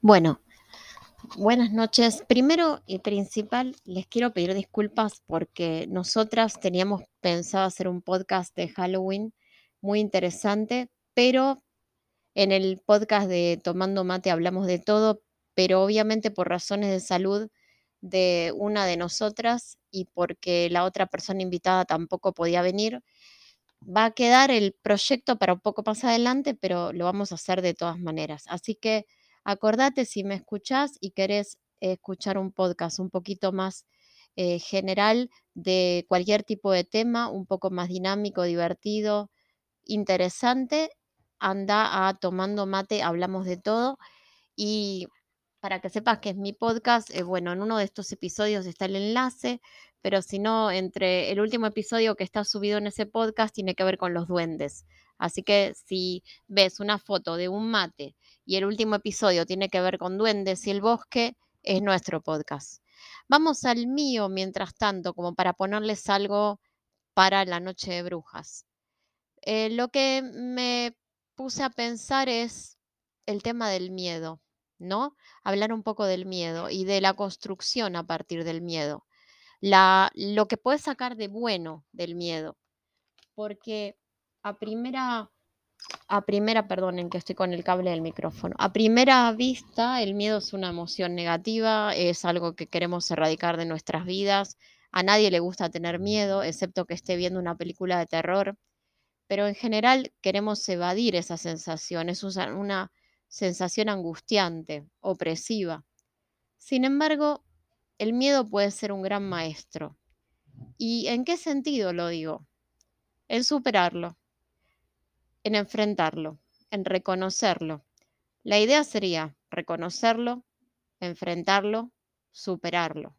Bueno, buenas noches. Primero y principal, les quiero pedir disculpas porque nosotras teníamos pensado hacer un podcast de Halloween muy interesante, pero en el podcast de Tomando Mate hablamos de todo, pero obviamente por razones de salud de una de nosotras y porque la otra persona invitada tampoco podía venir, va a quedar el proyecto para un poco más adelante, pero lo vamos a hacer de todas maneras. Así que acordate si me escuchás y querés escuchar un podcast un poquito más eh, general de cualquier tipo de tema, un poco más dinámico, divertido, interesante, anda a Tomando Mate, hablamos de todo. Y para que sepas que es mi podcast, eh, bueno, en uno de estos episodios está el enlace, pero si no, entre el último episodio que está subido en ese podcast tiene que ver con los duendes. Así que si ves una foto de un mate y el último episodio tiene que ver con duendes y el bosque, es nuestro podcast. Vamos al mío mientras tanto, como para ponerles algo para la noche de brujas. Eh, lo que me puse a pensar es el tema del miedo, ¿no? Hablar un poco del miedo y de la construcción a partir del miedo. La, lo que puedes sacar de bueno del miedo. Porque a primera, a primera, perdonen que estoy con el cable del micrófono, a primera vista el miedo es una emoción negativa, es algo que queremos erradicar de nuestras vidas. A nadie le gusta tener miedo, excepto que esté viendo una película de terror. Pero en general queremos evadir esa sensación, es una sensación angustiante, opresiva. Sin embargo, el miedo puede ser un gran maestro. ¿Y en qué sentido lo digo? En superarlo, en enfrentarlo, en reconocerlo. La idea sería reconocerlo, enfrentarlo, superarlo.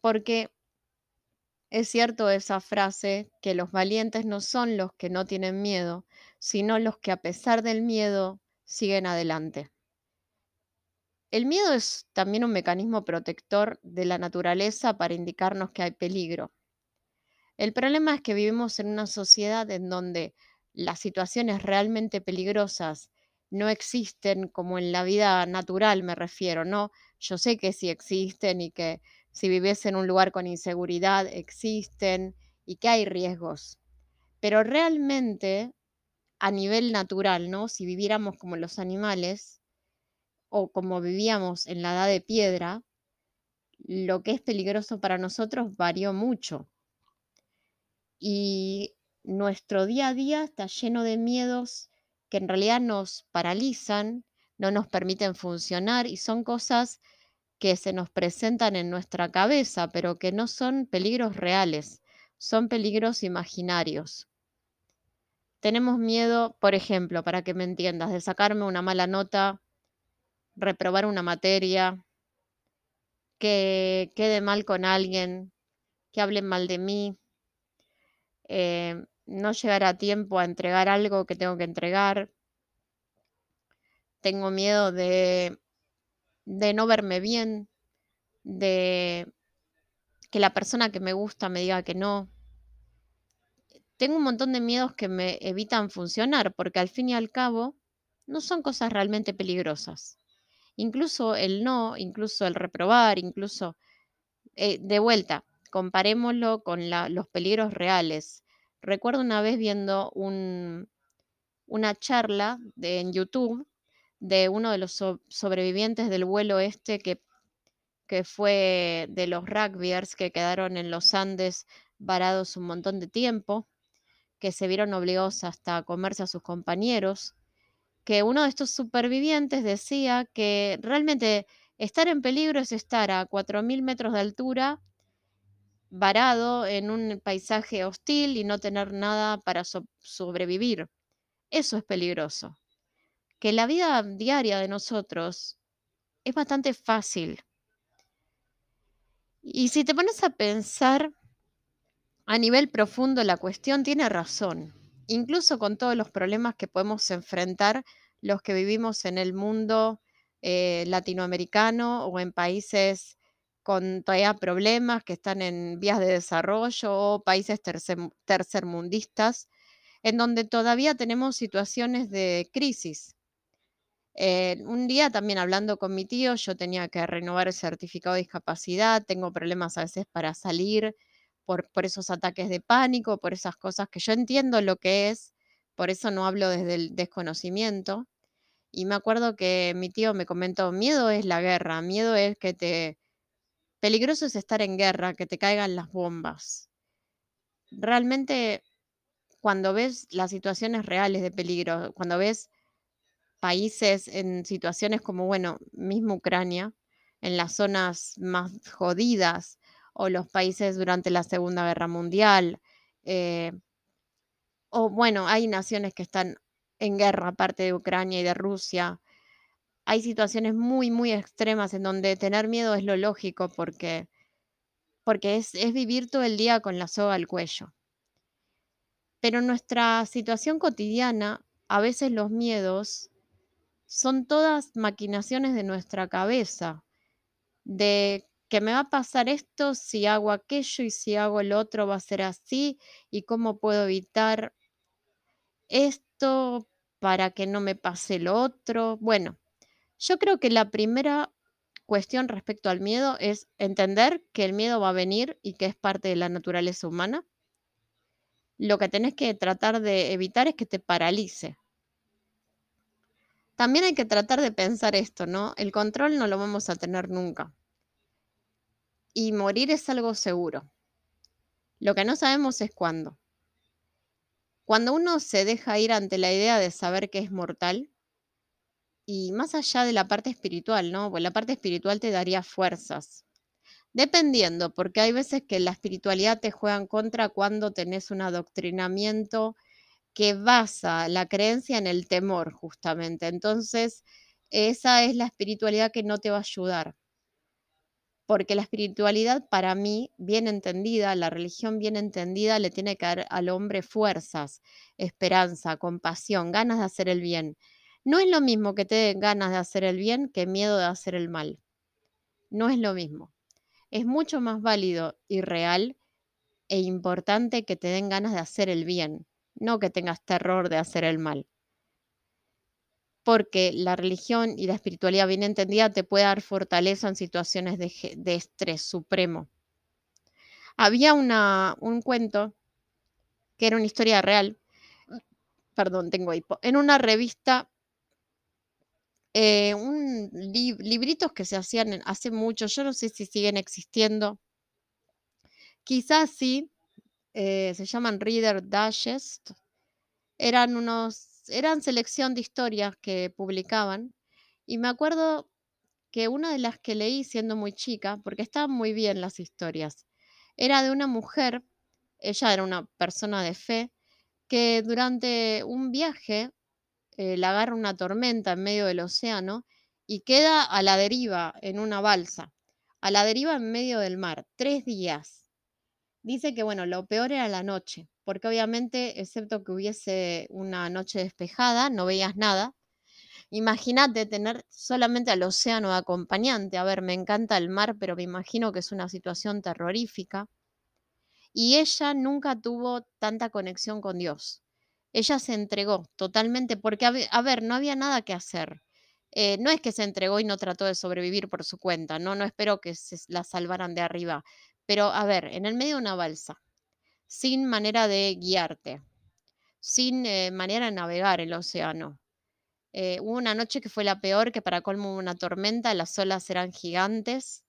Porque es cierto esa frase que los valientes no son los que no tienen miedo, sino los que a pesar del miedo siguen adelante. El miedo es también un mecanismo protector de la naturaleza para indicarnos que hay peligro. El problema es que vivimos en una sociedad en donde las situaciones realmente peligrosas no existen como en la vida natural, me refiero, ¿no? Yo sé que sí existen y que si vives en un lugar con inseguridad existen y que hay riesgos. Pero realmente a nivel natural, ¿no? Si viviéramos como los animales, o como vivíamos en la edad de piedra, lo que es peligroso para nosotros varió mucho. Y nuestro día a día está lleno de miedos que en realidad nos paralizan, no nos permiten funcionar y son cosas que se nos presentan en nuestra cabeza, pero que no son peligros reales, son peligros imaginarios. Tenemos miedo, por ejemplo, para que me entiendas, de sacarme una mala nota reprobar una materia, que quede mal con alguien, que hablen mal de mí, eh, no llegar a tiempo a entregar algo que tengo que entregar. Tengo miedo de, de no verme bien, de que la persona que me gusta me diga que no. Tengo un montón de miedos que me evitan funcionar porque al fin y al cabo no son cosas realmente peligrosas incluso el no, incluso el reprobar, incluso eh, de vuelta, comparémoslo con los peligros reales. Recuerdo una vez viendo una charla en YouTube de uno de los sobrevivientes del vuelo este que, que fue de los rugbyers que quedaron en los Andes varados un montón de tiempo, que se vieron obligados hasta a comerse a sus compañeros que uno de estos supervivientes decía que realmente estar en peligro es estar a 4.000 metros de altura, varado en un paisaje hostil y no tener nada para sobrevivir. Eso es peligroso. Que la vida diaria de nosotros es bastante fácil. Y si te pones a pensar a nivel profundo, la cuestión tiene razón incluso con todos los problemas que podemos enfrentar los que vivimos en el mundo eh, latinoamericano o en países con todavía problemas que están en vías de desarrollo o países tercermundistas, en donde todavía tenemos situaciones de crisis. Eh, un día también hablando con mi tío, yo tenía que renovar el certificado de discapacidad, tengo problemas a veces para salir por esos ataques de pánico, por esas cosas que yo entiendo lo que es, por eso no hablo desde el desconocimiento. Y me acuerdo que mi tío me comentó, miedo es la guerra, miedo es que te... Peligroso es estar en guerra, que te caigan las bombas. Realmente, cuando ves las situaciones reales de peligro, cuando ves países en situaciones como, bueno, mismo Ucrania, en las zonas más jodidas, o los países durante la Segunda Guerra Mundial, eh, o bueno, hay naciones que están en guerra, aparte de Ucrania y de Rusia. Hay situaciones muy, muy extremas en donde tener miedo es lo lógico porque, porque es, es vivir todo el día con la soga al cuello. Pero en nuestra situación cotidiana, a veces los miedos son todas maquinaciones de nuestra cabeza, de que me va a pasar esto si hago aquello y si hago el otro va a ser así y cómo puedo evitar esto para que no me pase lo otro. Bueno, yo creo que la primera cuestión respecto al miedo es entender que el miedo va a venir y que es parte de la naturaleza humana. Lo que tenés que tratar de evitar es que te paralice. También hay que tratar de pensar esto, ¿no? El control no lo vamos a tener nunca. Y morir es algo seguro. Lo que no sabemos es cuándo. Cuando uno se deja ir ante la idea de saber que es mortal, y más allá de la parte espiritual, ¿no? Pues la parte espiritual te daría fuerzas. Dependiendo, porque hay veces que la espiritualidad te juega en contra cuando tenés un adoctrinamiento que basa la creencia en el temor, justamente. Entonces, esa es la espiritualidad que no te va a ayudar. Porque la espiritualidad, para mí, bien entendida, la religión bien entendida, le tiene que dar al hombre fuerzas, esperanza, compasión, ganas de hacer el bien. No es lo mismo que te den ganas de hacer el bien que miedo de hacer el mal. No es lo mismo. Es mucho más válido y real e importante que te den ganas de hacer el bien, no que tengas terror de hacer el mal. Porque la religión y la espiritualidad bien entendida te puede dar fortaleza en situaciones de, estrés supremo. Había una, un cuento que era una historia real, perdón, tengo hipo, en una revista eh, un libritos que se hacían hace mucho, yo no sé si siguen existiendo. Quizás sí, eh, se llaman Reader Digest. Eran unos, eran selección de historias que publicaban. Y me acuerdo que una de las que leí siendo muy chica, porque estaban muy bien las historias, era de una mujer, ella era una persona de fe, que durante un viaje eh, la agarra una tormenta en medio del océano y queda a la deriva en una balsa, a la deriva en medio del mar, tres días. Dice que, bueno, lo peor era la noche, porque obviamente, excepto que hubiese una noche despejada, no veías nada. Imagínate tener solamente al océano de acompañante. A ver, me encanta el mar, pero me imagino que es una situación terrorífica. Y ella nunca tuvo tanta conexión con Dios ella se entregó totalmente, porque, a ver, no había nada que hacer. Eh, no es que se entregó y no trató de sobrevivir por su cuenta, no, no espero que se la salvaran de arriba, pero a ver, en el medio de una balsa, sin manera de guiarte, sin eh, manera de navegar el océano. Eh, hubo una noche que fue la peor, que para colmo hubo una tormenta, las olas eran gigantes,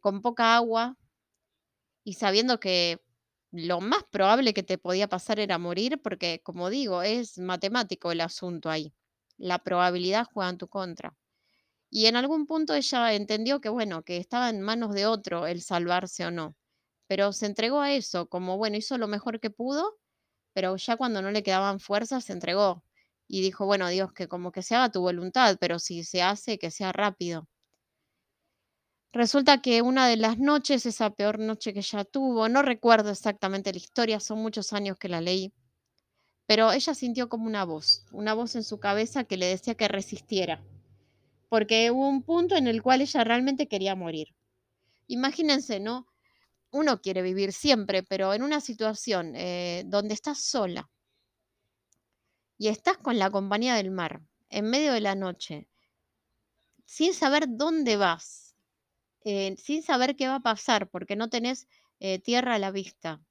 con poca agua y sabiendo que lo más probable que te podía pasar era morir, porque como digo, es matemático el asunto ahí. La probabilidad juega en tu contra. Y en algún punto ella entendió que, bueno, que estaba en manos de otro el salvarse o no. Pero se entregó a eso, como, bueno, hizo lo mejor que pudo, pero ya cuando no le quedaban fuerzas, se entregó. Y dijo, bueno, Dios, que como que se haga tu voluntad, pero si se hace, que sea rápido. Resulta que una de las noches, esa peor noche que ella tuvo, no recuerdo exactamente la historia, son muchos años que la leí, pero ella sintió como una voz, una voz en su cabeza que le decía que resistiera, porque hubo un punto en el cual ella realmente quería morir. Imagínense, ¿no? Uno quiere vivir siempre, pero en una situación eh, donde estás sola y estás con la compañía del mar, en medio de la noche, sin saber dónde vas, eh, sin saber qué va a pasar, porque no tenés eh, tierra a la vista.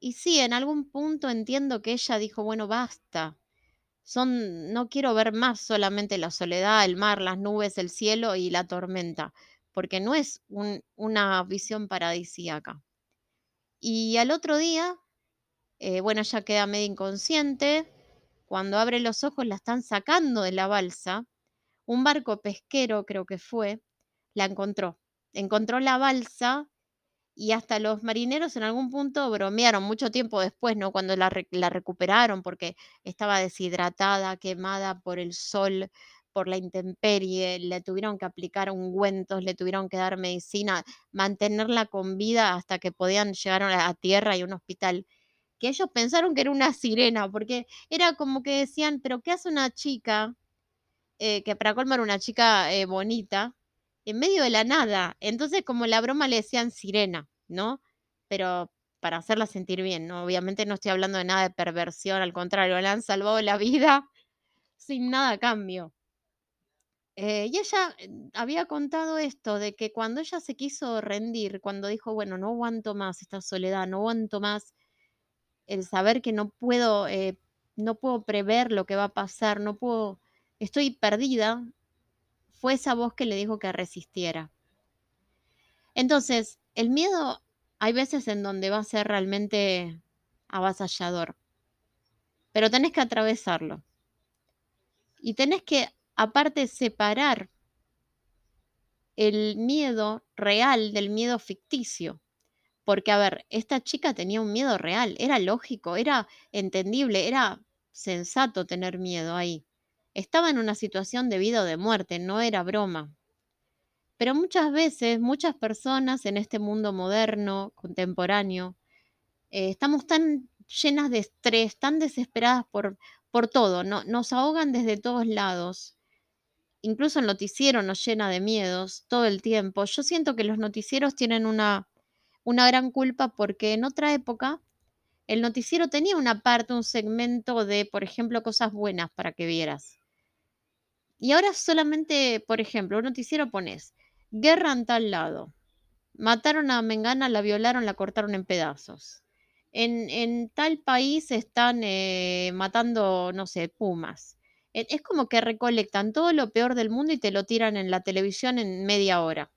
Y sí, en algún punto entiendo que ella dijo, bueno, basta. Son, no quiero ver más solamente la soledad, el mar, las nubes, el cielo y la tormenta, porque no es un- una visión paradisíaca. Y al otro día, eh, bueno, ella queda medio inconsciente. Cuando abre los ojos la están sacando de la balsa. Un barco pesquero, creo que fue, la encontró. Encontró la balsa y hasta los marineros en algún punto bromearon mucho tiempo después, ¿no? Cuando la, re- la recuperaron porque estaba deshidratada, quemada por el sol, por la intemperie, le tuvieron que aplicar ungüentos, le tuvieron que dar medicina, mantenerla con vida hasta que podían llegar a tierra y a un hospital. Que ellos pensaron que era una sirena, porque era como que decían, pero ¿qué hace una chica eh, que para colmo era una chica eh, bonita, en medio de la nada. Entonces, como la broma le decían sirena, ¿no? Pero para hacerla sentir bien, ¿no? Obviamente no estoy hablando de nada de perversión, al contrario, le han salvado la vida sin nada a cambio. Eh, y ella eh, había contado esto, de que cuando ella se quiso rendir, cuando dijo, bueno, no aguanto más esta soledad, no aguanto más el saber que no puedo, eh, no puedo prever lo que va a pasar, no puedo, estoy perdida, fue esa voz que le dijo que resistiera. Entonces, el miedo hay veces en donde va a ser realmente avasallador, pero tenés que atravesarlo. Y tenés que, aparte, separar el miedo real del miedo ficticio. Porque, a ver, esta chica tenía un miedo real, era lógico, era entendible, era sensato tener miedo ahí. Estaba en una situación de vida o de muerte, no era broma. Pero muchas veces, muchas personas en este mundo moderno, contemporáneo, eh, estamos tan llenas de estrés, tan desesperadas por, por todo, no, nos ahogan desde todos lados. Incluso el noticiero nos llena de miedos todo el tiempo. Yo siento que los noticieros tienen una, una gran culpa porque en otra época el noticiero tenía una parte, un segmento de, por ejemplo, cosas buenas para que vieras. Y ahora solamente, por ejemplo, un noticiero pones guerra en tal lado, mataron a Mengana, la violaron, la cortaron en pedazos. En, en tal país están eh, matando, no sé, pumas. E- Es como que recolectan todo lo peor del mundo y te lo tiran en la televisión en media hora.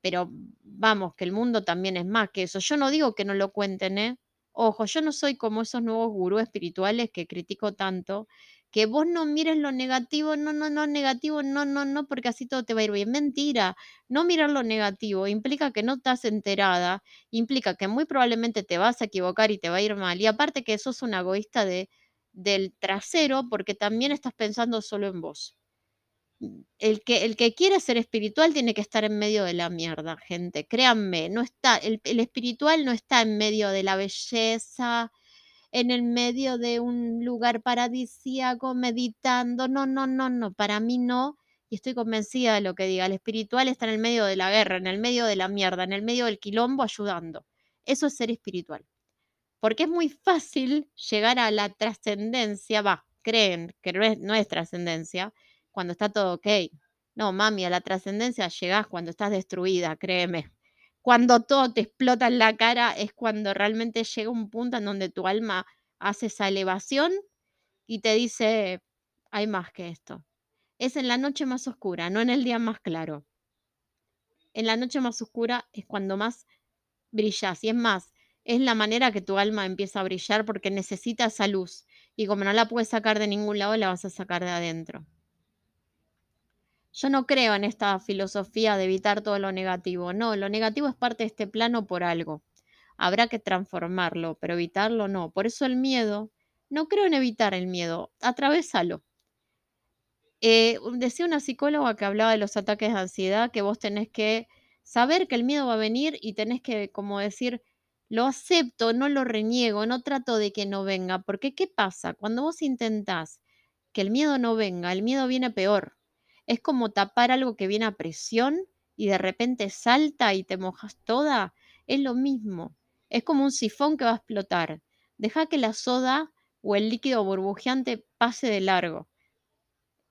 Pero vamos, que el mundo también es más que eso. Yo no digo que no lo cuenten, ¿eh? Ojo, yo no soy como esos nuevos gurús espirituales que critico tanto, que vos no mires lo negativo, no, no, no, negativo, no, no, no, porque así todo te va a ir bien. Mentira, no mirar lo negativo implica que no estás enterada, implica que muy probablemente te vas a equivocar y te va a ir mal. Y aparte que sos un egoísta de, del trasero porque también estás pensando solo en vos el que, el que quiere ser espiritual tiene que estar en medio de la mierda, gente. Créanme, no está, el, el espiritual no está en medio de la belleza, en el medio de un lugar paradisíaco, meditando. No, no, no, no, para mí no. Y estoy convencida de lo que diga. El espiritual está en el medio de la guerra, en el medio de la mierda, en el medio del quilombo, ayudando. Eso es ser espiritual. Porque es muy fácil llegar a la trascendencia, va, creen que no es, no trascendencia, cuando está todo ok. No, mami, a la trascendencia llegás cuando estás destruida, créeme. Cuando todo te explota en la cara es cuando realmente llega un punto en donde tu alma hace esa elevación y te dice, hay más que esto. Es en la noche más oscura, no en el día más claro. En la noche más oscura es cuando más brillas. Y es más, es la manera que tu alma empieza a brillar porque necesita esa luz. Y como no la puedes sacar de ningún lado, la vas a sacar de adentro. Yo no creo en esta filosofía de evitar todo lo negativo. No, lo negativo es parte de este plano por algo. Habrá que transformarlo, pero evitarlo no. Por eso el miedo, no creo en evitar el miedo, atravésalo. Eh, decía una psicóloga que hablaba de los ataques de ansiedad, que vos tenés que saber que el miedo va a venir y tenés que, como decir, lo acepto, no lo reniego, no trato de que no venga, porque ¿qué pasa? Cuando vos intentás que el miedo no venga, el miedo viene peor. Es como tapar algo que viene a presión y de repente salta y te mojas toda. Es lo mismo. Es como un sifón que va a explotar. Deja que la soda o el líquido burbujeante pase de largo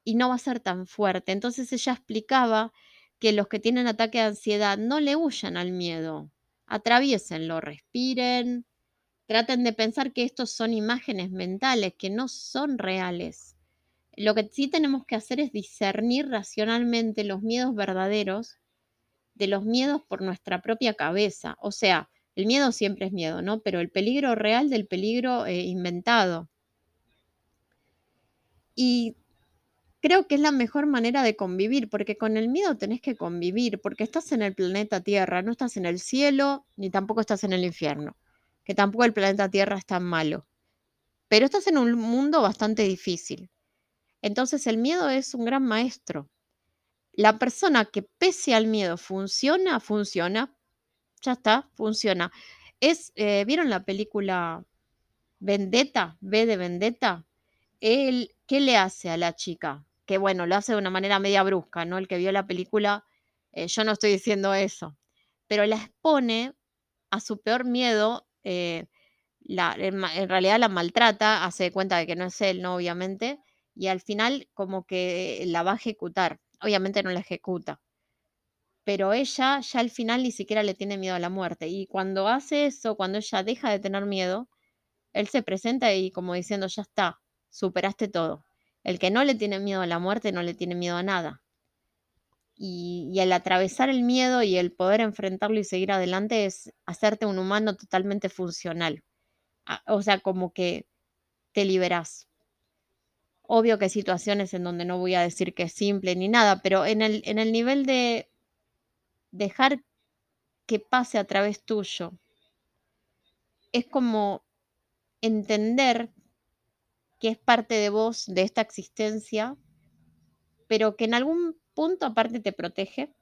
y no va a ser tan fuerte. Entonces ella explicaba que los que tienen ataque de ansiedad no le huyan al miedo, atraviesenlo, respiren, traten de pensar que estos son imágenes mentales, que no son reales. Lo que sí tenemos que hacer es discernir racionalmente los miedos verdaderos de los miedos por nuestra propia cabeza. O sea, el miedo siempre es miedo, ¿no? Pero el peligro real del peligro eh, inventado. Y creo que es la mejor manera de convivir, porque con el miedo tenés que convivir, porque estás en el planeta Tierra, no estás en el cielo, ni tampoco estás en el infierno, que tampoco el planeta Tierra es tan malo, pero estás en un mundo bastante difícil. Entonces el miedo es un gran maestro. La persona que pese al miedo funciona, funciona, ya está, funciona. Es, eh, ¿vieron la película Vendetta? ¿V de Vendetta? Él, ¿Qué le hace a la chica? que bueno, lo hace de una manera media brusca, ¿no? El que vio la película, eh, yo no estoy diciendo eso, pero la expone a su peor miedo, eh, la, en, realidad la maltrata, hace cuenta de que no es él, ¿no? Obviamente, y al final como que la va a ejecutar, obviamente no la ejecuta, pero ella ya al final ni siquiera le tiene miedo a la muerte, y cuando hace eso, cuando ella deja de tener miedo, él se presenta y como diciendo, ya está, superaste todo. El que no le tiene miedo a la muerte no le tiene miedo a nada. Y, el atravesar el miedo y el poder enfrentarlo y seguir adelante es hacerte un humano totalmente funcional. O sea, como que te liberas. Obvio que hay situaciones en donde no voy a decir que es simple ni nada, pero en el, en el nivel de dejar que pase a través tuyo, es como entender que es parte de vos, de esta existencia, pero que en algún punto aparte te protege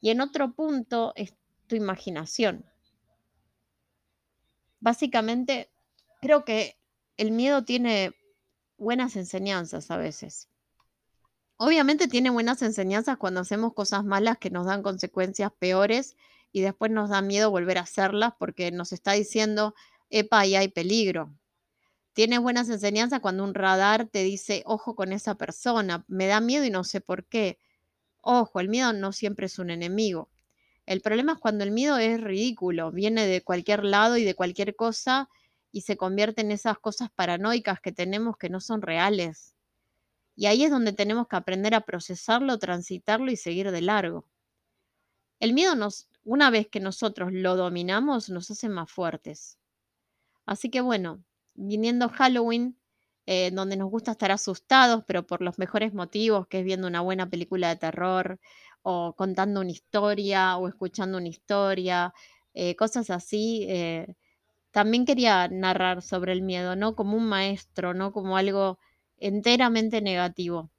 y en otro punto es tu imaginación. Básicamente, creo que el miedo tiene buenas enseñanzas a veces. Obviamente tiene buenas enseñanzas cuando hacemos cosas malas que nos dan consecuencias peores y después nos da miedo volver a hacerlas porque nos está diciendo, epa, ahí hay peligro. Tienes buenas enseñanzas cuando un radar te dice, ojo con esa persona, me da miedo y no sé por qué. Ojo, el miedo no siempre es un enemigo. El problema es cuando el miedo es ridículo, viene de cualquier lado y de cualquier cosa y se convierte en esas cosas paranoicas que tenemos que no son reales. Y ahí es donde tenemos que aprender a procesarlo, transitarlo y seguir de largo. El miedo nos, una vez que nosotros lo dominamos, nos hace más fuertes. Así que bueno, viniendo Halloween, eh, donde nos gusta estar asustados, pero por los mejores motivos, que es viendo una buena película de terror, o contando una historia, o escuchando una historia, eh, cosas así. Eh, también quería narrar sobre el miedo, no como un maestro, no como algo enteramente negativo.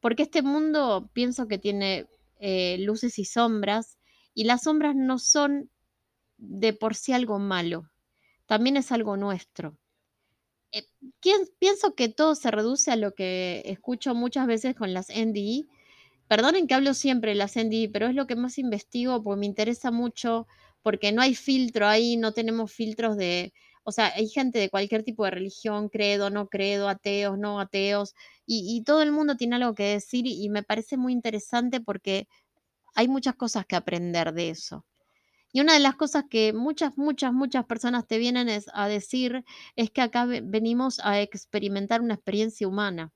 Porque este mundo pienso que tiene luces y sombras, y las sombras no son de por sí algo malo, también es algo nuestro. Eh, pienso que todo se reduce a lo que escucho muchas veces con las NDI. Perdonen que hablo siempre de las NDI, pero es lo que más investigo porque me interesa mucho, porque no hay filtro ahí, no tenemos filtros de, o sea, hay gente de cualquier tipo de religión, credo, no credo, ateos, no ateos, y, todo el mundo tiene algo que decir y me parece muy interesante porque hay muchas cosas que aprender de eso. Y una de las cosas que muchas, muchas, muchas personas te vienen a decir es que acá venimos a experimentar una experiencia humana.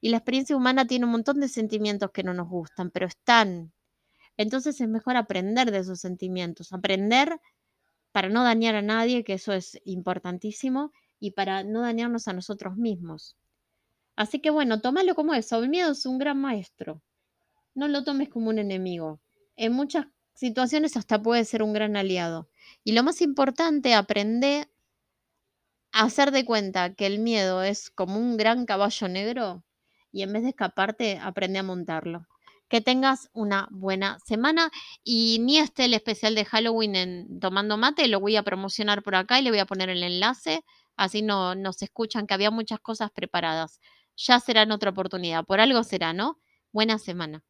Y la experiencia humana tiene un montón de sentimientos que no nos gustan, pero están. Entonces es mejor aprender de esos sentimientos, aprender para no dañar a nadie, que eso es importantísimo, y para no dañarnos a nosotros mismos. Así que bueno, tómalo como eso. El miedo es un gran maestro. No lo tomes como un enemigo. En muchas situaciones hasta puede ser un gran aliado. Y lo más importante, aprender a hacer de cuenta que el miedo es como un gran caballo negro y en vez de escaparte, aprende a montarlo. Que tengas una buena semana y ni esté el especial de Halloween en Tomando Mate, lo voy a promocionar por acá y le voy a poner el enlace, así no nos escuchan que había muchas cosas preparadas. Ya será en otra oportunidad, por algo será, ¿no? Buena semana.